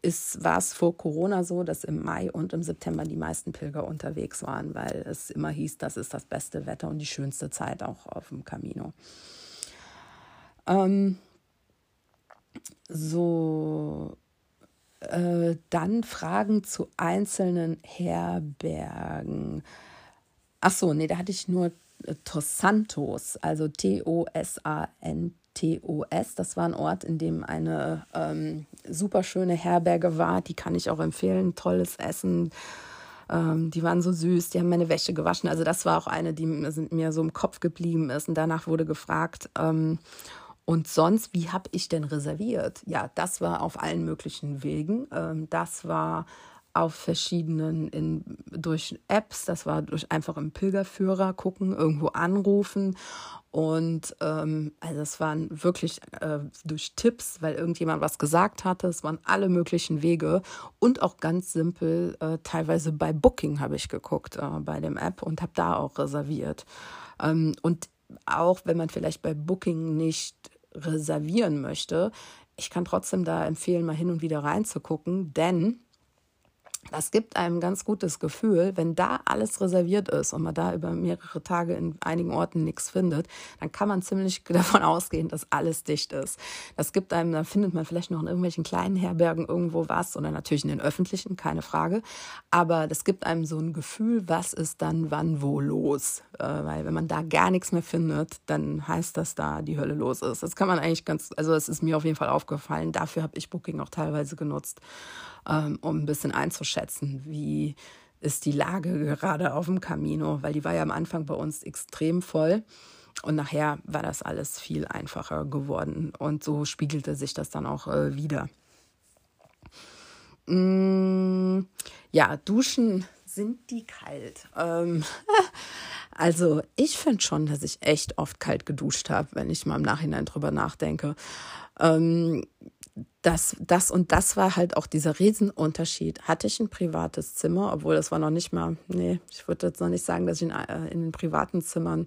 ist, war es vor Corona so, dass im Mai und im September die meisten Pilger unterwegs waren, weil es immer hieß, das ist das beste Wetter und die schönste Zeit auch auf dem Camino. Ähm, so, äh, dann Fragen zu einzelnen Herbergen. Ach so, nee, da hatte ich nur äh, Tosantos, also T-O-S-A-N-T-O-S. Das war ein Ort, in dem eine ähm, super schöne Herberge war. Die kann ich auch empfehlen. Tolles Essen. Ähm, die waren so süß. Die haben meine Wäsche gewaschen. Also das war auch eine, die mir so im Kopf geblieben ist. Und danach wurde gefragt, ähm, und sonst, wie habe ich denn reserviert? Ja, das war auf allen möglichen Wegen. Ähm, das war auf verschiedenen, in, durch Apps, das war durch einfach im Pilgerführer gucken, irgendwo anrufen. Und ähm, also es waren wirklich äh, durch Tipps, weil irgendjemand was gesagt hatte. Es waren alle möglichen Wege und auch ganz simpel, äh, teilweise bei Booking habe ich geguckt, äh, bei dem App und habe da auch reserviert. Ähm, und auch wenn man vielleicht bei Booking nicht reservieren möchte, ich kann trotzdem da empfehlen, mal hin und wieder reinzugucken, denn das gibt einem ganz gutes Gefühl, wenn da alles reserviert ist und man da über mehrere Tage in einigen Orten nichts findet, dann kann man ziemlich davon ausgehen, dass alles dicht ist. Das gibt einem, da findet man vielleicht noch in irgendwelchen kleinen Herbergen irgendwo was oder natürlich in den öffentlichen, keine Frage. Aber das gibt einem so ein Gefühl, was ist dann wann wo los. Äh, weil wenn man da gar nichts mehr findet, dann heißt das da die Hölle los ist. Das kann man eigentlich ganz, also es ist mir auf jeden Fall aufgefallen. Dafür habe ich Booking auch teilweise genutzt ähm, um ein bisschen einzuschätzen, wie ist die Lage gerade auf dem Camino, weil die war ja am Anfang bei uns extrem voll. Und nachher war das alles viel einfacher geworden. Und so spiegelte sich das dann auch äh, wieder. Mm, ja, Duschen sind die kalt. Ähm, Also ich finde schon, dass ich echt oft kalt geduscht habe, wenn ich mal im Nachhinein drüber nachdenke. Ähm, das, das und das war halt auch dieser Riesenunterschied. Hatte ich ein privates Zimmer, obwohl das war noch nicht mal, nee, ich würde jetzt noch nicht sagen, dass ich in, äh, in den privaten Zimmern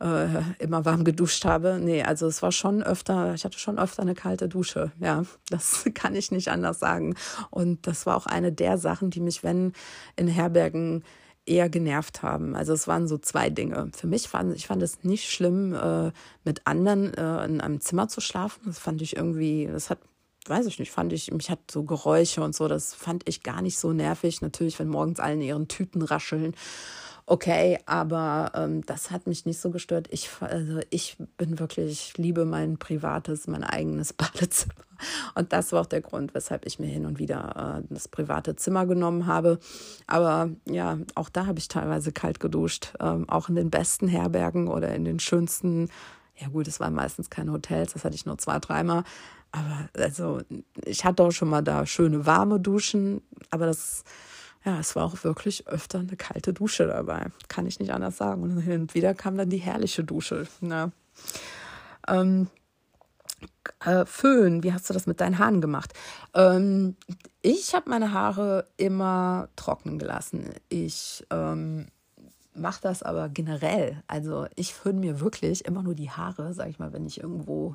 äh, immer warm geduscht habe. Nee, also es war schon öfter, ich hatte schon öfter eine kalte Dusche. Ja, das kann ich nicht anders sagen. Und das war auch eine der Sachen, die mich, wenn in Herbergen eher genervt haben. Also es waren so zwei Dinge. Für mich fand ich fand es nicht schlimm, äh, mit anderen äh, in einem Zimmer zu schlafen. Das fand ich irgendwie, das hat, weiß ich nicht, fand ich, mich hat so Geräusche und so, das fand ich gar nicht so nervig. Natürlich, wenn morgens alle in ihren Tüten rascheln okay, aber ähm, das hat mich nicht so gestört. Ich, also ich bin wirklich, ich liebe mein privates, mein eigenes Badezimmer. Und das war auch der Grund, weshalb ich mir hin und wieder äh, das private Zimmer genommen habe. Aber ja, auch da habe ich teilweise kalt geduscht, ähm, auch in den besten Herbergen oder in den schönsten. Ja gut, es waren meistens keine Hotels, das hatte ich nur zwei, dreimal. Aber also ich hatte auch schon mal da schöne warme Duschen, aber das ja, es war auch wirklich öfter eine kalte Dusche dabei. Kann ich nicht anders sagen. Und hin und wieder kam dann die herrliche Dusche. Ne? Ähm, äh, Föhn, wie hast du das mit deinen Haaren gemacht? Ähm, ich habe meine Haare immer trocknen gelassen. Ich ähm, mache das aber generell. Also ich föhne mir wirklich immer nur die Haare, sage ich mal, wenn ich irgendwo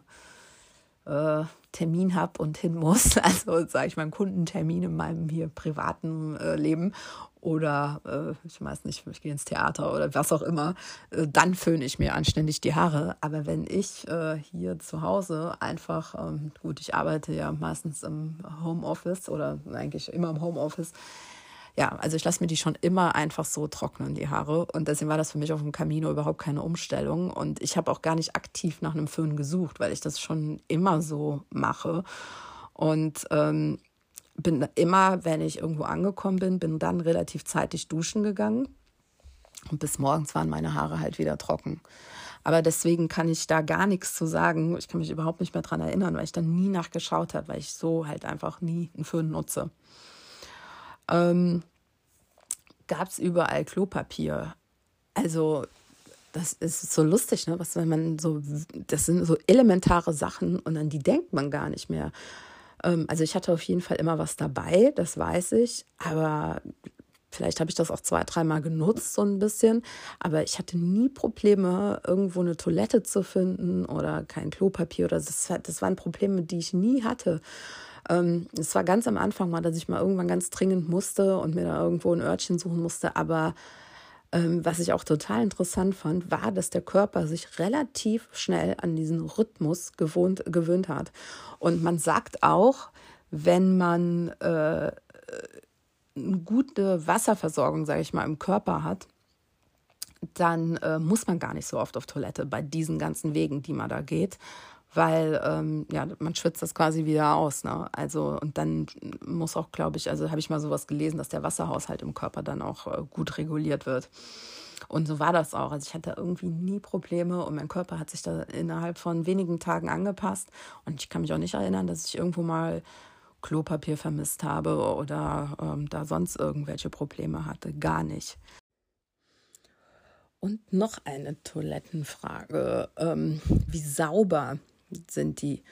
äh, Termin habe und hin muss, also sage ich mal einen Kundentermin in meinem hier privaten äh, Leben oder äh, ich weiß nicht, ich gehe ins Theater oder was auch immer, äh, dann föhne ich mir anständig die Haare. Aber wenn ich äh, hier zu Hause einfach, ähm, gut, ich arbeite ja meistens im Homeoffice oder eigentlich immer im Homeoffice, ja, also ich lasse mir die schon immer einfach so trocknen, die Haare. Und deswegen war das für mich auf dem Camino überhaupt keine Umstellung. Und ich habe auch gar nicht aktiv nach einem Föhn gesucht, weil ich das schon immer so mache. Und ähm, bin immer, wenn ich irgendwo angekommen bin, bin dann relativ zeitig duschen gegangen. Und bis morgens waren meine Haare halt wieder trocken. Aber deswegen kann ich da gar nichts zu sagen. Ich kann mich überhaupt nicht mehr dran erinnern, weil ich dann nie nachgeschaut habe, weil ich so halt einfach nie einen Föhn nutze ähm, gab es überall Klopapier. Also das ist so lustig, ne? Was wenn man so, das sind so elementare Sachen und an die denkt man gar nicht mehr. Ähm, also ich hatte auf jeden Fall immer was dabei, das weiß ich, aber vielleicht habe ich das auch zwei, dreimal genutzt, so ein bisschen. Aber ich hatte nie Probleme, irgendwo eine Toilette zu finden oder kein Klopapier oder das, das waren Probleme, die ich nie hatte. Ähm, es war ganz am Anfang mal, dass ich mal irgendwann ganz dringend musste und mir da irgendwo ein Örtchen suchen musste. Aber ähm, was ich auch total interessant fand, war, dass der Körper sich relativ schnell an diesen Rhythmus gewohnt, gewöhnt hat. Und man sagt auch, wenn man äh, eine gute Wasserversorgung, sage ich mal, im Körper hat, dann äh, muss man gar nicht so oft auf Toilette bei diesen ganzen Wegen, die man da geht, weil ähm, ja, man schwitzt das quasi wieder aus. Ne? Also, und dann muss auch, glaube ich, also habe ich mal sowas gelesen, dass der Wasserhaushalt im Körper dann auch äh, gut reguliert wird. Und so war das auch. Also ich hatte irgendwie nie Probleme und mein Körper hat sich da innerhalb von wenigen Tagen angepasst. Und ich kann mich auch nicht erinnern, dass ich irgendwo mal Klopapier vermisst habe oder ähm, da sonst irgendwelche Probleme hatte. Gar nicht. Und noch eine Toilettenfrage. Ähm, wie sauber sind die.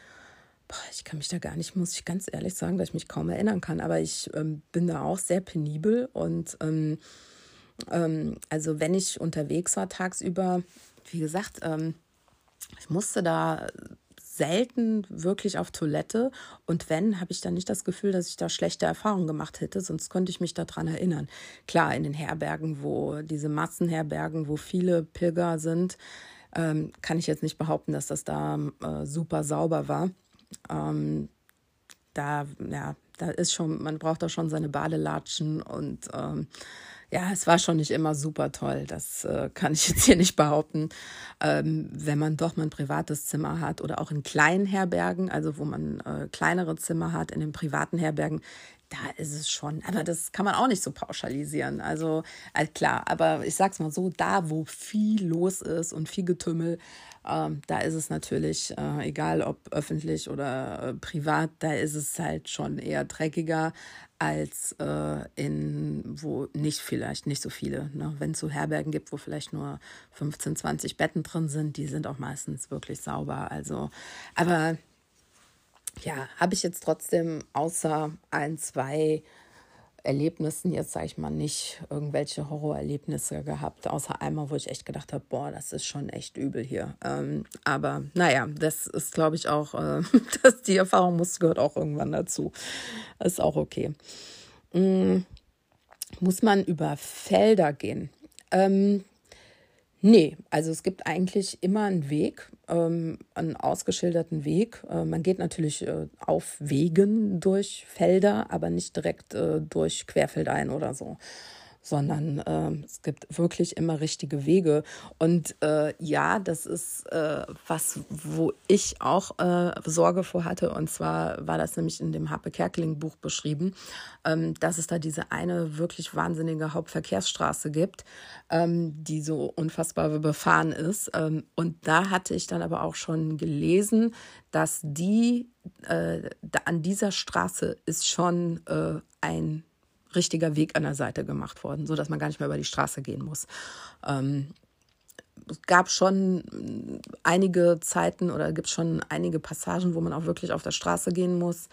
Boah, ich kann mich da gar nicht, muss ich ganz ehrlich sagen, dass ich mich kaum erinnern kann. Aber ich ähm, bin da auch sehr penibel und ähm, ähm, also wenn ich unterwegs war tagsüber, wie gesagt, ähm, ich musste da selten wirklich auf Toilette und wenn, habe ich dann nicht das Gefühl, dass ich da schlechte Erfahrungen gemacht hätte, sonst könnte ich mich daran erinnern. Klar, in den Herbergen, wo diese Massenherbergen, wo viele Pilger sind, ähm, kann ich jetzt nicht behaupten, dass das da äh, super sauber war. Ähm, da, ja, da ist schon, man braucht da schon seine Badelatschen und ähm, ja, es war schon nicht immer super toll. Das äh, kann ich jetzt hier nicht behaupten. Ähm, wenn man doch mal ein privates Zimmer hat oder auch in kleinen Herbergen, also wo man äh, kleinere Zimmer hat, in den privaten Herbergen, da ist es schon, aber das kann man auch nicht so pauschalisieren. Also, also klar, aber ich sag's mal so, da wo viel los ist und viel Getümmel, Ähm, da ist es natürlich, äh, egal ob öffentlich oder äh, privat, da ist es halt schon eher dreckiger als äh, in, wo nicht vielleicht nicht so viele. Ne? Wenn es so Herbergen gibt, wo vielleicht nur 15, 20 Betten drin sind, die sind auch meistens wirklich sauber. Also, aber ja, habe ich jetzt trotzdem außer ein, zwei Erlebnissen jetzt, sage ich mal, nicht irgendwelche Horrorerlebnisse gehabt, außer einmal, wo ich echt gedacht habe, boah, das ist schon echt übel hier. Ähm, aber naja, das ist, glaube ich, auch, äh, dass die Erfahrung muss, gehört auch irgendwann dazu. Ist auch okay. Ähm, muss man über Felder gehen? Ähm, Nee, also es gibt eigentlich immer einen Weg, ähm, einen ausgeschilderten Weg. Äh, man geht natürlich äh, auf Wegen durch Felder, aber nicht direkt äh, durch Querfeldein oder so sondern äh, es gibt wirklich immer richtige Wege. Und äh, ja, das ist äh, was, wo ich auch äh, Sorge vor hatte. Und zwar war das nämlich in dem Happe Kerkeling Buch beschrieben, ähm, dass es da diese eine wirklich wahnsinnige Hauptverkehrsstraße gibt, ähm, die so unfassbar befahren ist. Ähm, und da hatte ich dann aber auch schon gelesen, dass die äh, an dieser Straße ist schon äh, ein richtiger Weg an der Seite gemacht worden, sodass man gar nicht mehr über die Straße gehen muss. Ähm, es gab schon einige Zeiten oder gibt schon einige Passagen, wo man auch wirklich auf der Straße gehen muss.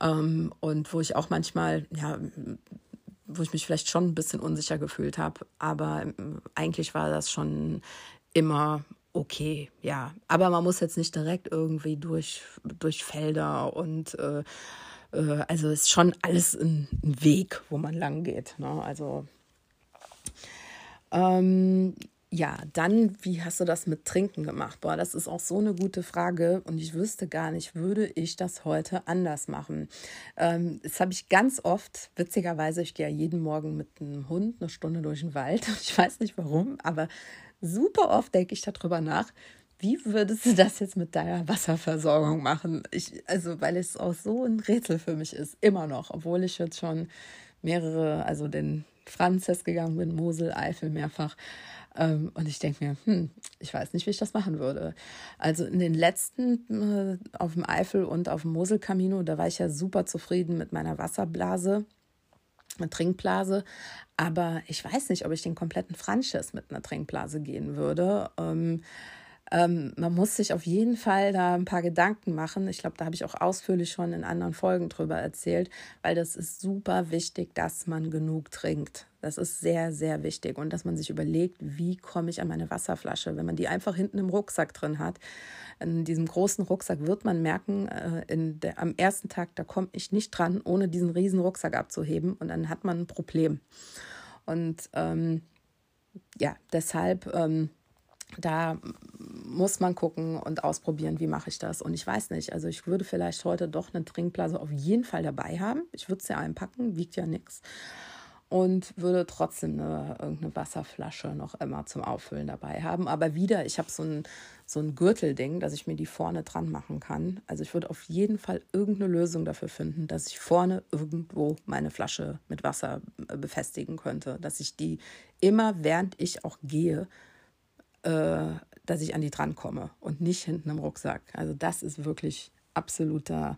Ähm, und wo ich auch manchmal, ja, wo ich mich vielleicht schon ein bisschen unsicher gefühlt habe. Aber eigentlich war das schon immer okay, ja. Aber man muss jetzt nicht direkt irgendwie durch, durch Felder und äh, äh, also ist schon alles ein, ein, Weg, wo man lang geht. Ne? Also ähm, ja, dann, wie hast du das mit Trinken gemacht? Boah, das ist auch so eine gute Frage und ich wüsste gar nicht, würde ich das heute anders machen? Ähm, das habe ich ganz oft, witzigerweise, ich gehe ja jeden Morgen mit einem Hund eine Stunde durch den Wald. Ich weiß nicht warum, aber super oft denke ich darüber nach, wie würdest du das jetzt mit deiner Wasserversorgung machen? Ich, also, weil es auch so ein Rätsel für mich ist, immer noch, obwohl ich jetzt schon mehrere, also den Franzes gegangen bin, Mosel, Eifel mehrfach. Ähm, und ich denke mir, hm, ich weiß nicht, wie ich das machen würde. Also in den letzten äh, auf dem Eifel und auf dem Mosel-Camino, da war ich ja super zufrieden mit meiner Wasserblase, eine Trinkblase. Aber ich weiß nicht, ob ich den kompletten Franchise mit einer Trinkblase gehen würde. Ähm, ähm, man muss sich auf jeden Fall da ein paar Gedanken machen. Ich glaube, da habe ich auch ausführlich schon in anderen Folgen drüber erzählt, weil das ist super wichtig, dass man genug trinkt. Das ist sehr, sehr wichtig und dass man sich überlegt, wie komme ich an meine Wasserflasche. Wenn man die einfach hinten im Rucksack drin hat, in diesem großen Rucksack wird man merken, äh, der, am ersten Tag, da komme ich nicht dran, ohne diesen riesen Rucksack abzuheben und dann hat man ein Problem. Und ähm, ja, deshalb ähm, da muss man gucken und ausprobieren, wie mache ich das. Und ich weiß nicht, also ich würde vielleicht heute doch eine Trinkblase auf jeden Fall dabei haben. Ich würde es ja einpacken, wiegt ja nichts. Und würde trotzdem eine, irgendeine Wasserflasche noch immer zum Auffüllen dabei haben. Aber wieder, ich habe so ein, so ein Gürtelding, dass ich mir die vorne dran machen kann. Also ich würde auf jeden Fall irgendeine Lösung dafür finden, dass ich vorne irgendwo meine Flasche mit Wasser äh, befestigen könnte. Dass ich die immer, während ich auch gehe, äh, dass ich an die drankomme und nicht hinten im Rucksack. Also das ist wirklich absoluter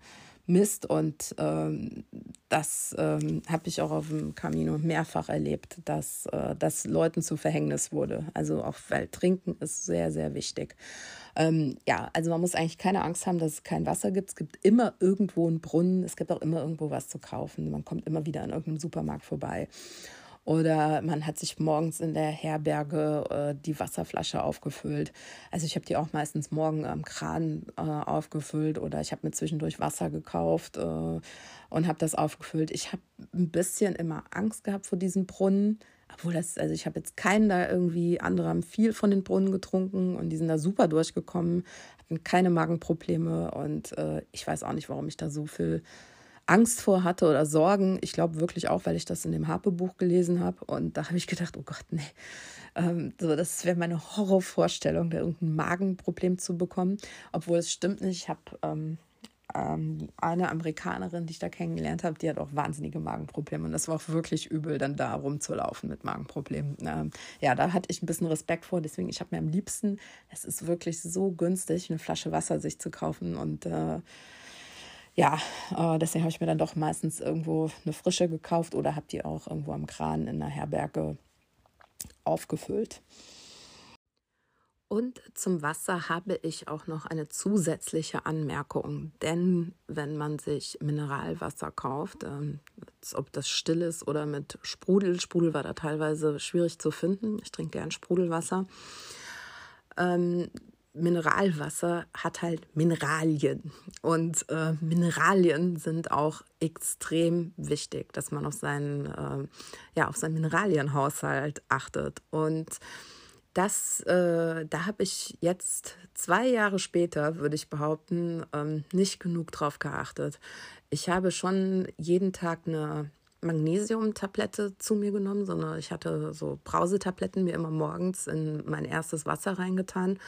Mist und ähm, das ähm, habe ich auch auf dem Camino mehrfach erlebt, dass äh, das Leuten zu Verhängnis wurde. Also auch weil Trinken ist sehr, sehr wichtig. Ähm, ja, also man muss eigentlich keine Angst haben, dass es kein Wasser gibt. Es gibt immer irgendwo einen Brunnen, es gibt auch immer irgendwo was zu kaufen. Man kommt immer wieder an irgendeinem Supermarkt vorbei. Oder man hat sich morgens in der Herberge äh, die Wasserflasche aufgefüllt. Also ich habe die auch meistens morgen am Kran äh, aufgefüllt oder ich habe mir zwischendurch Wasser gekauft äh, und habe das aufgefüllt. Ich habe ein bisschen immer Angst gehabt vor diesem Brunnen. Obwohl das, also ich habe jetzt keinen da irgendwie, andere haben viel von den Brunnen getrunken und die sind da super durchgekommen, hatten keine Magenprobleme und äh, ich weiß auch nicht, warum ich da so viel Angst vor hatte oder Sorgen. Ich glaube wirklich auch, weil ich das in dem Harpe-Buch gelesen habe. Und da habe ich gedacht, oh Gott, nee. Ähm, so, das wäre meine Horrorvorstellung, da irgendein Magenproblem zu bekommen. Obwohl es stimmt nicht. Ich habe ähm, ähm, eine Amerikanerin, die ich da kennengelernt habe, die hat auch wahnsinnige Magenprobleme und das war auch wirklich übel, dann da rumzulaufen mit Magenproblemen. Ähm, ja, da hatte ich ein bisschen Respekt vor, deswegen ich habe mir am liebsten, es ist wirklich so günstig, eine Flasche Wasser sich zu kaufen und äh, ja, äh, deswegen habe ich mir dann doch meistens irgendwo eine frische gekauft oder habe die auch irgendwo am Kran in der Herberge aufgefüllt. Und zum Wasser habe ich auch noch eine zusätzliche Anmerkung. Denn wenn man sich Mineralwasser kauft, ähm, ob das still ist oder mit Sprudel, Sprudel war da teilweise schwierig zu finden. Ich trinke gern Sprudelwasser. Ähm, Mineralwasser hat halt Mineralien. Und äh, Mineralien sind auch extrem wichtig, dass man auf seinen, äh, ja, auf seinen Mineralienhaushalt achtet. Und das, äh, da habe ich jetzt zwei Jahre später, würde ich behaupten, ähm, nicht genug drauf geachtet. Ich habe schon jeden Tag eine Magnesiumtablette zu mir genommen, sondern ich hatte so Brausetabletten mir immer morgens in mein erstes Wasser reingetan.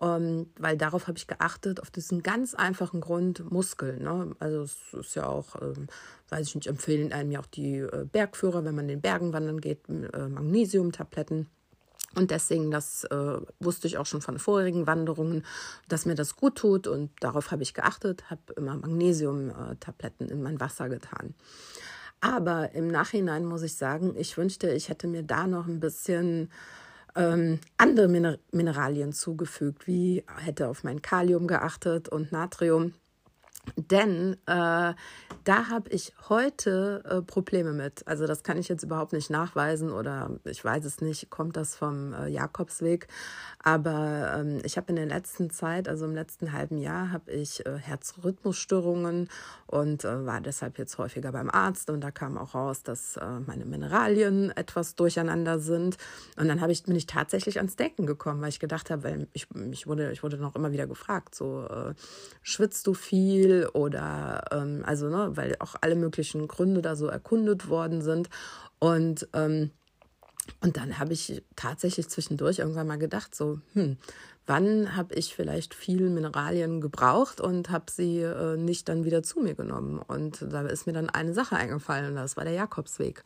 Ähm, weil darauf habe ich geachtet, auf diesen ganz einfachen Grund Muskeln. Ne? Also es ist ja auch, ähm, weiß ich nicht, empfehlen einem ja auch die äh, Bergführer, wenn man in den Bergen wandern geht, äh, Magnesiumtabletten. Und deswegen, das äh, wusste ich auch schon von vorherigen Wanderungen, dass mir das gut tut. Und darauf habe ich geachtet, habe immer Magnesiumtabletten in mein Wasser getan. Aber im Nachhinein muss ich sagen, ich wünschte, ich hätte mir da noch ein bisschen ähm, andere Miner Mineralien zugefügt, wie hätte auf mein Kalium geachtet und Natrium. Denn äh, da habe ich heute äh, Probleme mit. Also das kann ich jetzt überhaupt nicht nachweisen oder ich weiß es nicht, kommt das vom äh, Jakobsweg. Aber ähm, ich habe in der letzten Zeit, also im letzten halben Jahr, habe ich äh, Herzrhythmusstörungen und äh, war deshalb jetzt häufiger beim Arzt. Und da kam auch raus, dass äh, meine Mineralien etwas durcheinander sind. Und dann ich, bin ich tatsächlich ans Denken gekommen, weil ich gedacht habe, weil ich, ich, wurde, ich wurde noch immer wieder gefragt, so schwitzt du viel? Oder ähm, also, ne, weil auch alle möglichen Gründe da so erkundet worden sind. Und, ähm, und dann habe ich tatsächlich zwischendurch irgendwann mal gedacht, so, hm, wann habe ich vielleicht viel Mineralien gebraucht und habe sie äh, nicht dann wieder zu mir genommen. Und da ist mir dann eine Sache eingefallen und das war der Jakobsweg.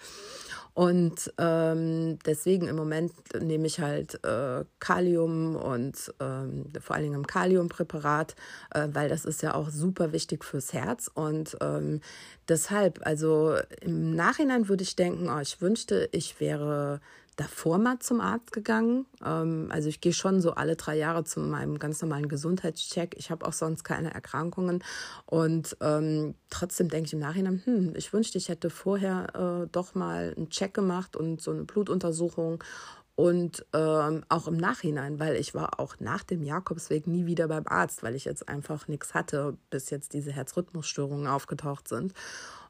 Und ähm, deswegen im Moment nehme ich halt äh, Kalium und ähm, vor allen Dingen Kaliumpräparat, äh, weil das ist ja auch super wichtig fürs Herz. Und ähm, deshalb, also im Nachhinein würde ich denken, oh, ich wünschte, ich wäre davor mal zum Arzt gegangen. Ähm, also ich gehe schon so alle drei Jahre zu meinem ganz normalen Gesundheitscheck. Ich habe auch sonst keine Erkrankungen. Und ähm, trotzdem denke ich im Nachhinein, hm, ich wünschte, ich hätte vorher äh, doch mal einen Check gemacht und so eine Blutuntersuchung. Und ähm, auch im Nachhinein, weil ich war auch nach dem Jakobsweg nie wieder beim Arzt, weil ich jetzt einfach nichts hatte, bis jetzt diese Herzrhythmusstörungen aufgetaucht sind.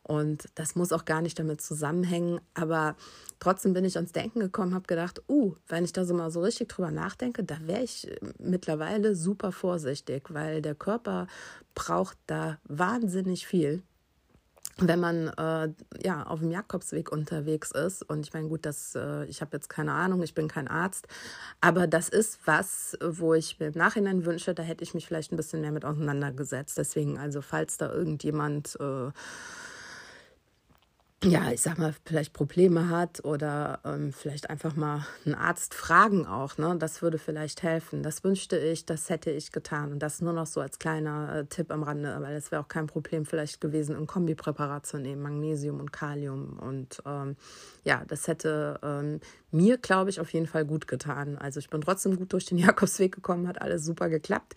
Und das muss auch gar nicht damit zusammenhängen. Aber trotzdem bin ich ans Denken gekommen, habe gedacht, uh, wenn ich da so mal so richtig drüber nachdenke, da wäre ich mittlerweile super vorsichtig, weil der Körper braucht da wahnsinnig viel wenn man äh, ja auf dem Jakobsweg unterwegs ist und ich meine gut, das äh, ich habe jetzt keine Ahnung, ich bin kein Arzt, aber das ist was, wo ich mir im Nachhinein wünsche, da hätte ich mich vielleicht ein bisschen mehr mit auseinandergesetzt. Deswegen also falls da irgendjemand äh, ja, ich sag mal, vielleicht Probleme hat oder ähm, vielleicht einfach mal einen Arzt fragen auch, ne? Das würde vielleicht helfen. Das wünschte ich, das hätte ich getan. Und das nur noch so als kleiner äh, Tipp am Rande, weil es wäre auch kein Problem vielleicht gewesen, ein Kombipräparat zu nehmen, Magnesium und Kalium. Und ähm, ja, das hätte ähm, mir, glaube ich, auf jeden Fall gut getan. Also ich bin trotzdem gut durch den Jakobsweg gekommen, hat alles super geklappt.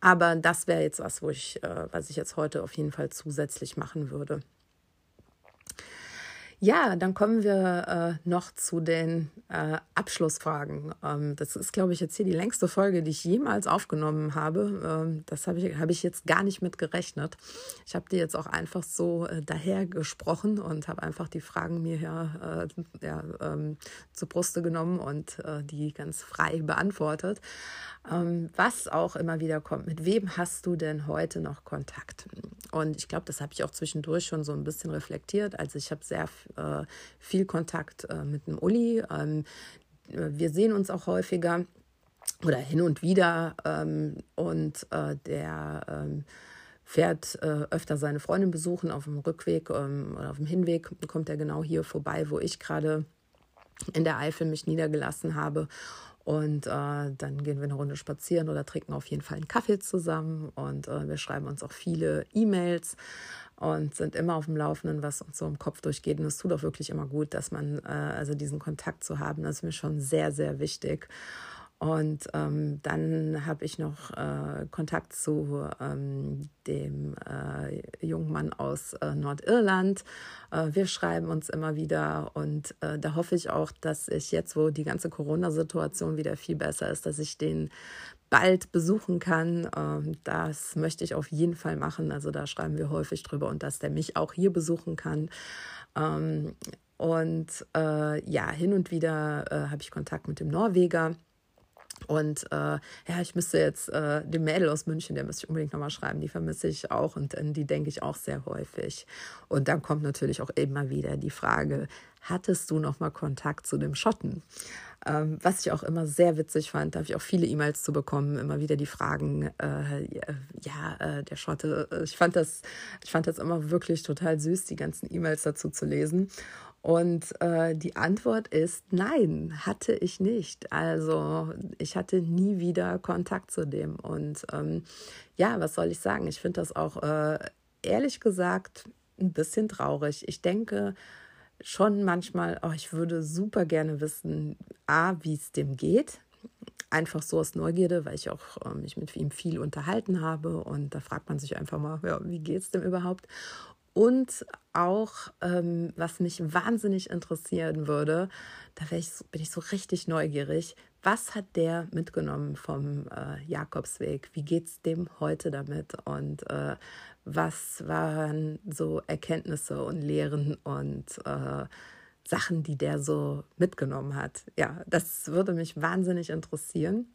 Aber das wäre jetzt was, wo ich, äh, was ich jetzt heute auf jeden Fall zusätzlich machen würde. Ja, dann kommen wir äh, noch zu den äh, Abschlussfragen. Ähm, das ist, glaube ich, jetzt hier die längste Folge, die ich jemals aufgenommen habe. Ähm, das habe ich, hab ich jetzt gar nicht mit gerechnet. Ich habe die jetzt auch einfach so äh, daher gesprochen und habe einfach die Fragen mir ja, äh, ja ähm, zur Bruste genommen und äh, die ganz frei beantwortet. Ähm, was auch immer wieder kommt, mit wem hast du denn heute noch Kontakt? Und ich glaube, das habe ich auch zwischendurch schon so ein bisschen reflektiert. Also ich habe sehr äh, viel Kontakt äh, mit dem Uli. Ähm, wir sehen uns auch häufiger oder hin und wieder. Ähm, und äh, der ähm, fährt äh, öfter seine Freundin besuchen auf dem Rückweg ähm, oder auf dem Hinweg kommt er genau hier vorbei, wo ich gerade in der Eifel mich niedergelassen habe. Und äh, dann gehen wir eine Runde spazieren oder trinken auf jeden Fall einen Kaffee zusammen. Und äh, wir schreiben uns auch viele E-Mails und sind immer auf dem Laufenden, was uns so im Kopf durchgeht. Und es tut auch wirklich immer gut, dass man, äh, also diesen Kontakt zu haben, das ist mir schon sehr, sehr wichtig. Und ähm, dann habe ich noch äh, Kontakt zu ähm, dem äh, jungen Mann aus äh, Nordirland. Äh, wir schreiben uns immer wieder und äh, da hoffe ich auch, dass ich jetzt, wo die ganze Corona-Situation wieder viel besser ist, dass ich den bald besuchen kann. Ähm, das möchte ich auf jeden Fall machen. Also da schreiben wir häufig drüber und dass der mich auch hier besuchen kann. Ähm, und äh, ja, hin und wieder habe ich Kontakt mit dem Norweger und äh, ja, ich müsste jetzt äh, dem Mädel aus München, der müsste ich unbedingt nochmal schreiben, die vermisse ich auch und an die denke ich auch sehr häufig. Und dann kommt natürlich auch immer wieder die Frage, hattest du nochmal Kontakt zu dem Schotten? Ähm, was ich auch immer sehr witzig fand, da habe ich auch viele E-Mails zu bekommen, immer wieder die Fragen, äh, ja, äh, der Schotte, ich fand das, ich fand das immer wirklich total süß, die ganzen E-Mails dazu zu lesen. Und äh, die Antwort ist nein, hatte ich nicht. Also ich hatte nie wieder Kontakt zu dem. Und ähm, ja, was soll ich sagen? Ich finde das auch äh, ehrlich gesagt ein bisschen traurig. Ich denke schon manchmal, oh, ich würde super gerne wissen, a, wie es dem geht. Einfach so aus Neugierde, weil ich auch äh, mich mit ihm viel unterhalten habe und da fragt man sich einfach mal, ja, wie geht es dem überhaupt? Und auch, ähm, was mich wahnsinnig interessieren würde, da ich, bin ich so richtig neugierig, was hat der mitgenommen vom äh, Jakobsweg? Wie geht es dem heute damit? Und äh, was waren so Erkenntnisse und Lehren und äh, Sachen, die der so mitgenommen hat? Ja, das würde mich wahnsinnig interessieren,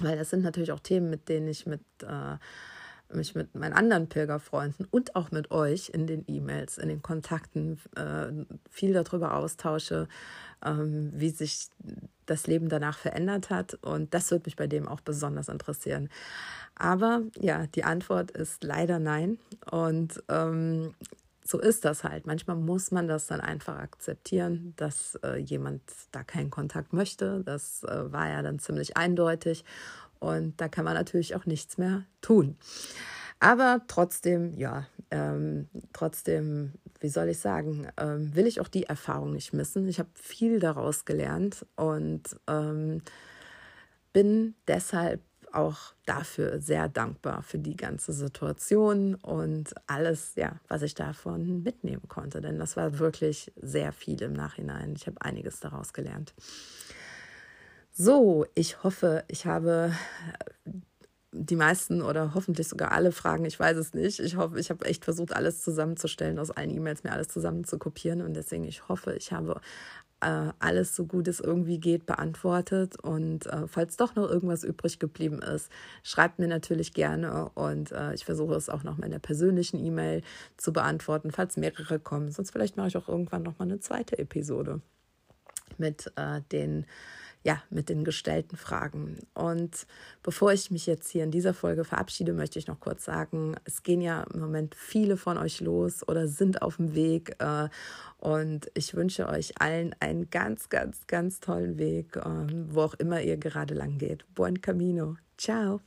weil das sind natürlich auch Themen, mit denen ich mit äh, mich mit meinen anderen Pilgerfreunden und auch mit euch in den E-Mails, in den Kontakten äh, viel darüber austausche, ähm, wie sich das Leben danach verändert hat. Und das würde mich bei dem auch besonders interessieren. Aber ja, die Antwort ist leider nein. Und ähm, so ist das halt. Manchmal muss man das dann einfach akzeptieren, dass äh, jemand da keinen Kontakt möchte. Das äh, war ja dann ziemlich eindeutig. Und da kann man natürlich auch nichts mehr tun. Aber trotzdem, ja, ähm, trotzdem, wie soll ich sagen, ähm, will ich auch die Erfahrung nicht missen. Ich habe viel daraus gelernt und ähm, bin deshalb auch dafür sehr dankbar für die ganze Situation und alles, ja, was ich davon mitnehmen konnte. Denn das war wirklich sehr viel im Nachhinein. Ich habe einiges daraus gelernt. So, ich hoffe, ich habe äh, die meisten oder hoffentlich sogar alle Fragen, ich weiß es nicht. Ich hoffe, ich habe echt versucht, alles zusammenzustellen, aus allen E-Mails mir alles zusammen zu kopieren. Und deswegen, ich hoffe, ich habe äh, alles so gut es irgendwie geht beantwortet. Und äh, falls doch noch irgendwas übrig geblieben ist, schreibt mir natürlich gerne. Und äh, ich versuche es auch noch mal in der persönlichen E-Mail zu beantworten, falls mehrere kommen. Sonst vielleicht mache ich auch irgendwann noch mal eine zweite Episode mit äh, den ja, mit den gestellten Fragen. Und bevor ich mich jetzt hier in dieser Folge verabschiede, möchte ich noch kurz sagen, es gehen ja im Moment viele von euch los oder sind auf dem Weg. Äh, und ich wünsche euch allen einen ganz, ganz, ganz tollen Weg, ähm, wo auch immer ihr gerade lang geht. Buen Camino. Ciao.